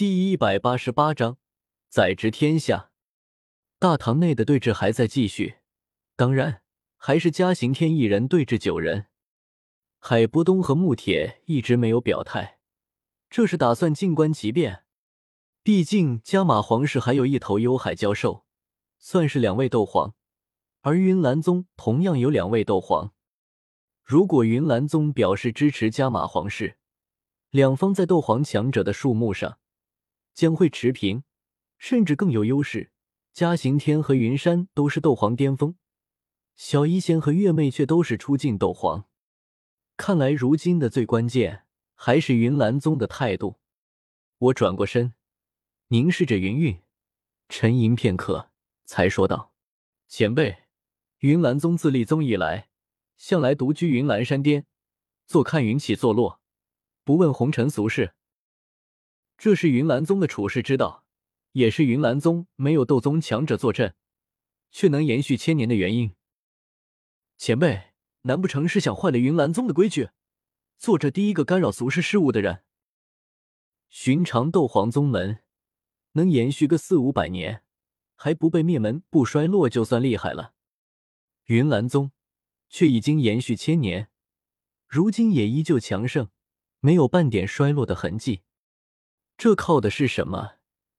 第一百八十八章，宰执天下。大堂内的对峙还在继续，当然还是嘉刑天一人对峙九人。海波东和穆铁一直没有表态，这是打算静观其变。毕竟加玛皇室还有一头幽海蛟兽，算是两位斗皇，而云岚宗同样有两位斗皇。如果云岚宗表示支持加玛皇室，两方在斗皇强者的数目上。将会持平，甚至更有优势。嘉行天和云山都是斗皇巅峰，小医仙和月妹却都是初进斗皇。看来如今的最关键还是云岚宗的态度。我转过身，凝视着云韵，沉吟片刻，才说道：“前辈，云岚宗自立宗以来，向来独居云岚山巅，坐看云起坐落，不问红尘俗事。”这是云岚宗的处世之道，也是云岚宗没有斗宗强者坐镇，却能延续千年的原因。前辈，难不成是想坏了云岚宗的规矩，做这第一个干扰俗世事务的人？寻常斗皇宗门能延续个四五百年，还不被灭门不衰落，就算厉害了。云岚宗却已经延续千年，如今也依旧强盛，没有半点衰落的痕迹。这靠的是什么？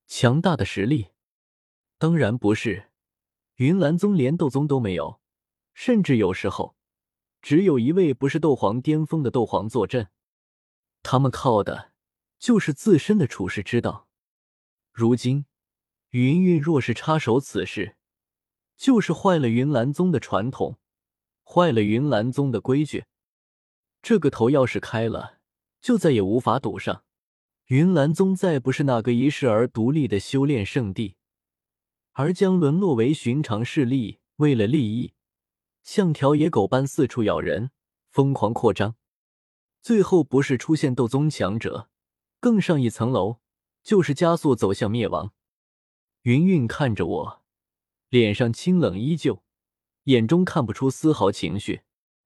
强大的实力？当然不是。云岚宗连斗宗都没有，甚至有时候只有一位不是斗皇巅峰的斗皇坐镇。他们靠的就是自身的处世之道。如今云云若是插手此事，就是坏了云岚宗的传统，坏了云岚宗的规矩。这个头要是开了，就再也无法堵上。云岚宗再不是那个一世而独立的修炼圣地，而将沦落为寻常势力，为了利益，像条野狗般四处咬人，疯狂扩张，最后不是出现斗宗强者，更上一层楼，就是加速走向灭亡。云韵看着我，脸上清冷依旧，眼中看不出丝毫情绪。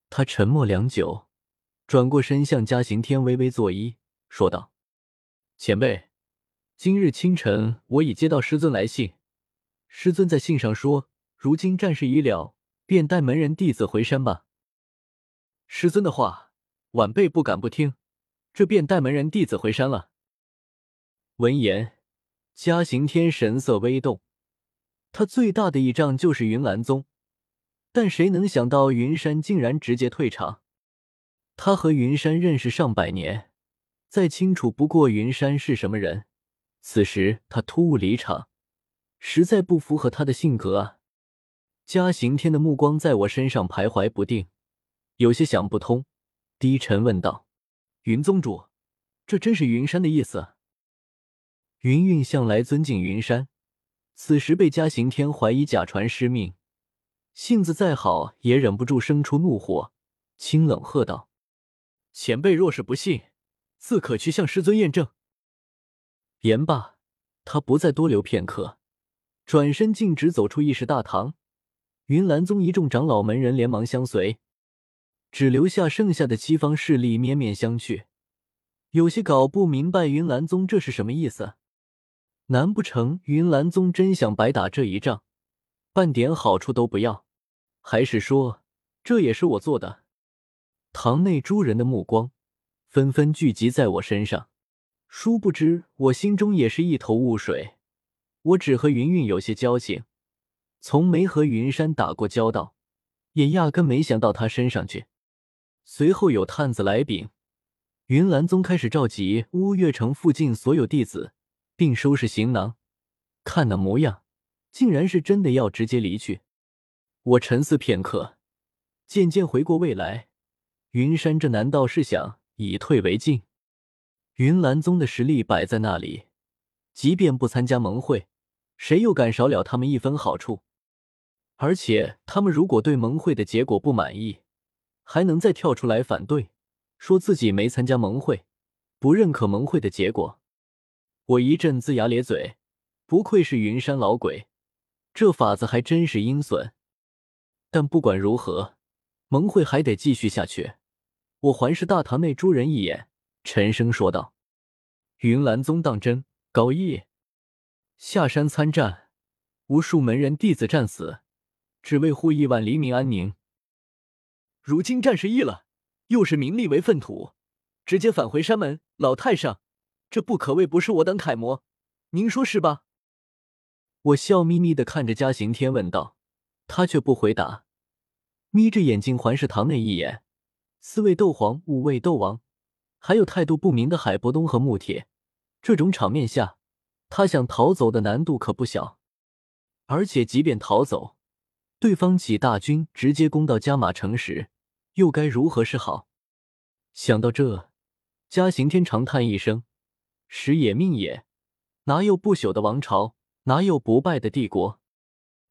他沉默良久，转过身向嘉刑天微微作揖，说道。前辈，今日清晨我已接到师尊来信，师尊在信上说，如今战事已了，便带门人弟子回山吧。师尊的话，晚辈不敢不听，这便带门人弟子回山了。闻言，嘉行天神色微动，他最大的倚仗就是云岚宗，但谁能想到云山竟然直接退场？他和云山认识上百年。再清楚不过云山是什么人，此时他突兀离场，实在不符合他的性格啊！嘉刑天的目光在我身上徘徊不定，有些想不通，低沉问道：“云宗主，这真是云山的意思？”云韵向来尊敬云山，此时被嘉刑天怀疑假传师命，性子再好也忍不住生出怒火，清冷喝道：“前辈若是不信。”自可去向师尊验证。言罢，他不再多留片刻，转身径直走出议事大堂。云岚宗一众长老门人连忙相随，只留下剩下的七方势力面面相觑，有些搞不明白云岚宗这是什么意思。难不成云岚宗真想白打这一仗，半点好处都不要？还是说这也是我做的？堂内诸人的目光。纷纷聚集在我身上，殊不知我心中也是一头雾水。我只和云韵有些交情，从没和云山打过交道，也压根没想到他身上去。随后有探子来禀，云岚宗开始召集乌月城附近所有弟子，并收拾行囊。看那模样，竟然是真的要直接离去。我沉思片刻，渐渐回过味来。云山这难道是想？以退为进，云岚宗的实力摆在那里，即便不参加盟会，谁又敢少了他们一分好处？而且他们如果对盟会的结果不满意，还能再跳出来反对，说自己没参加盟会，不认可盟会的结果。我一阵龇牙咧嘴，不愧是云山老鬼，这法子还真是阴损。但不管如何，盟会还得继续下去。我环视大堂内诸人一眼，沉声说道：“云岚宗当真高义下山参战，无数门人弟子战死，只为护亿万黎民安宁。如今战事易了，又是名利为粪土，直接返回山门。老太上，这不可谓不是我等楷模，您说是吧？我笑眯眯的看着嘉行天问道，他却不回答，眯着眼睛环视堂内一眼。四位斗皇，五位斗王，还有态度不明的海波东和穆铁。这种场面下，他想逃走的难度可不小。而且，即便逃走，对方几大军直接攻到加马城时，又该如何是好？想到这，嘉刑天长叹一声：“时也命也，哪有不朽的王朝？哪有不败的帝国？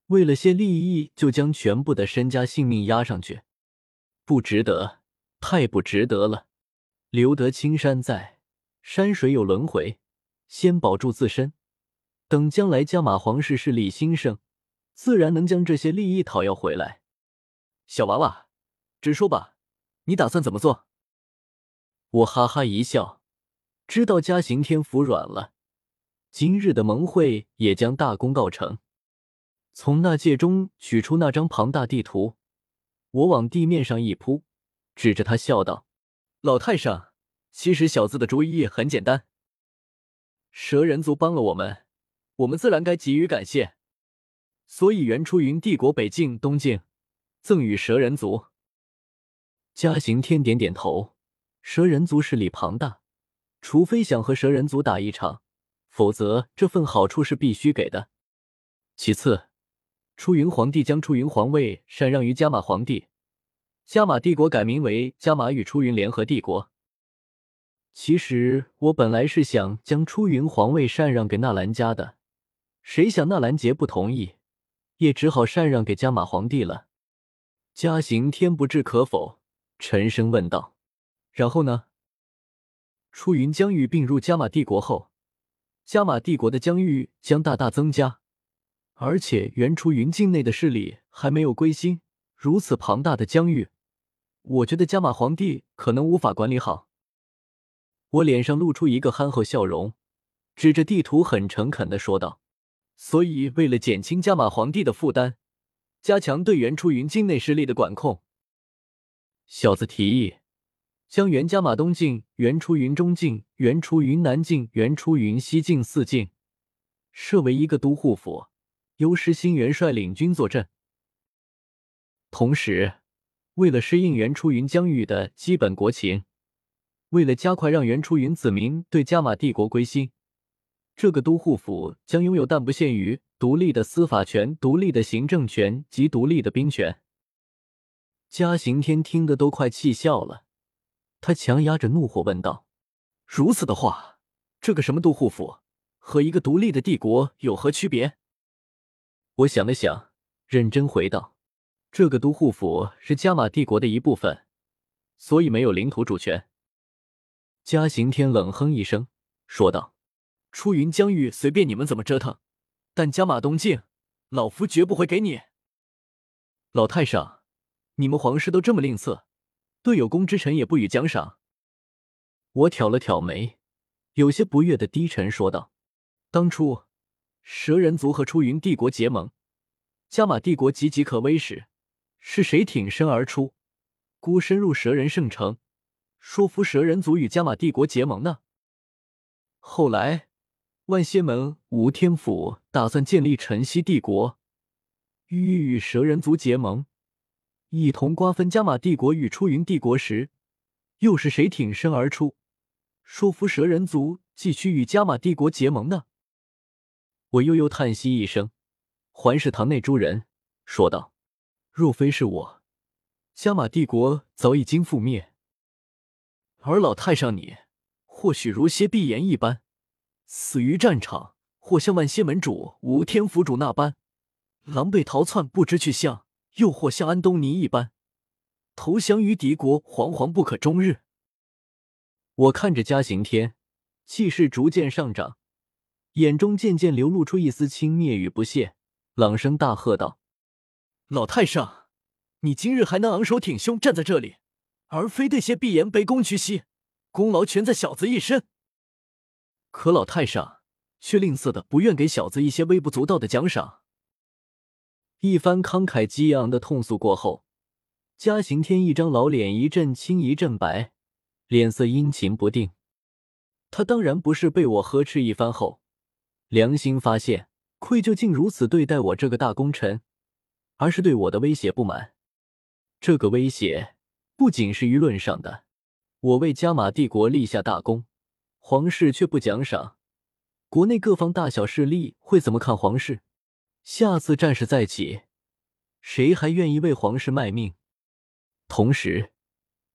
为了些利益，就将全部的身家性命压上去，不值得。”太不值得了！留得青山在，山水有轮回。先保住自身，等将来加马皇室势力兴盛，自然能将这些利益讨要回来。小娃娃，直说吧，你打算怎么做？我哈哈一笑，知道嘉刑天服软了。今日的盟会也将大功告成。从那戒中取出那张庞大地图，我往地面上一铺。指着他笑道：“老太上，其实小子的主意很简单。蛇人族帮了我们，我们自然该给予感谢。所以原初云帝国北境、东境，赠与蛇人族。”嘉行天点点头。蛇人族势力庞大，除非想和蛇人族打一场，否则这份好处是必须给的。其次，出云皇帝将出云皇位禅让于加马皇帝。加玛帝国改名为加玛与出云联合帝国。其实我本来是想将出云皇位禅让给纳兰家的，谁想纳兰杰不同意，也只好禅让给加玛皇帝了。嘉行天不置可否，沉声问道：“然后呢？”出云疆域并入加玛帝国后，加玛帝国的疆域将大大增加，而且原出云境内的势力还没有归心，如此庞大的疆域。我觉得加玛皇帝可能无法管理好。我脸上露出一个憨厚笑容，指着地图很诚恳的说道：“所以，为了减轻加玛皇帝的负担，加强对原初云境内势力的管控，小子提议将原加玛东境、原初云中境、原初云南境、原初云西境四境设为一个都护府，由石心元帅领军坐镇，同时。”为了适应原初云疆域的基本国情，为了加快让原初云子民对加玛帝国归心，这个都护府将拥有但不限于独立的司法权、独立的行政权及独立的兵权。嘉刑天听得都快气笑了，他强压着怒火问道：“如此的话，这个什么都护府和一个独立的帝国有何区别？”我想了想，认真回道。这个都护府是加玛帝国的一部分，所以没有领土主权。嘉刑天冷哼一声，说道：“出云疆域随便你们怎么折腾，但加玛东境，老夫绝不会给你。”老太上，你们皇室都这么吝啬，对有功之臣也不予奖赏。我挑了挑眉，有些不悦的低沉说道：“当初蛇人族和出云帝国结盟，加玛帝国岌岌可危时。”是谁挺身而出，孤身入蛇人圣城，说服蛇人族与加玛帝国结盟呢？后来，万仙门吴天府打算建立晨曦帝国，欲与蛇人族结盟，一同瓜分加玛帝国与出云帝国时，又是谁挺身而出，说服蛇人族继续与加玛帝国结盟呢？我悠悠叹息一声，环视堂内诸人，说道。若非是我，加玛帝国早已经覆灭。而老太上你，或许如蝎闭言一般，死于战场；或像万仙门主吴天府主那般，狼狈逃窜不知去向；又或像安东尼一般，投降于敌国，惶惶不可终日。我看着嘉刑天，气势逐渐上涨，眼中渐渐流露出一丝轻蔑与不屑，朗声大喝道。老太上，你今日还能昂首挺胸站在这里，而非对些闭言卑躬屈膝，功劳全在小子一身。可老太上，却吝啬的不愿给小子一些微不足道的奖赏。一番慷慨激昂的痛诉过后，嘉刑天一张老脸一阵青一阵白，脸色阴晴不定。他当然不是被我呵斥一番后，良心发现愧疚，竟如此对待我这个大功臣，而是对我的威胁不满。这个威胁不仅是舆论上的，我为加玛帝国立下大功，皇室却不奖赏，国内各方大小势力会怎么看皇室？下次战事再起，谁还愿意为皇室卖命？同时，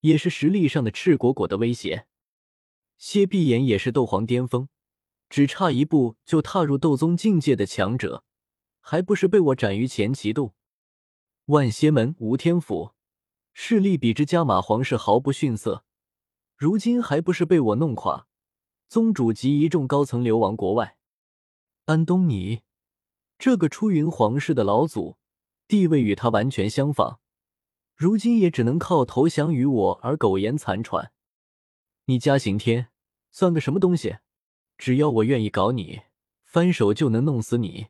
也是实力上的赤果果的威胁。谢碧炎也是斗皇巅峰，只差一步就踏入斗宗境界的强者，还不是被我斩于前旗渡？万邪门、吴天府势力比之加玛皇室毫不逊色，如今还不是被我弄垮？宗主及一众高层流亡国外，安东尼。这个出云皇室的老祖，地位与他完全相仿，如今也只能靠投降于我而苟延残喘。你嘉刑天算个什么东西？只要我愿意搞你，翻手就能弄死你。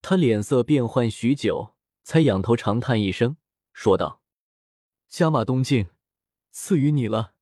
他脸色变幻许久，才仰头长叹一声，说道：“加马东境，赐予你了。”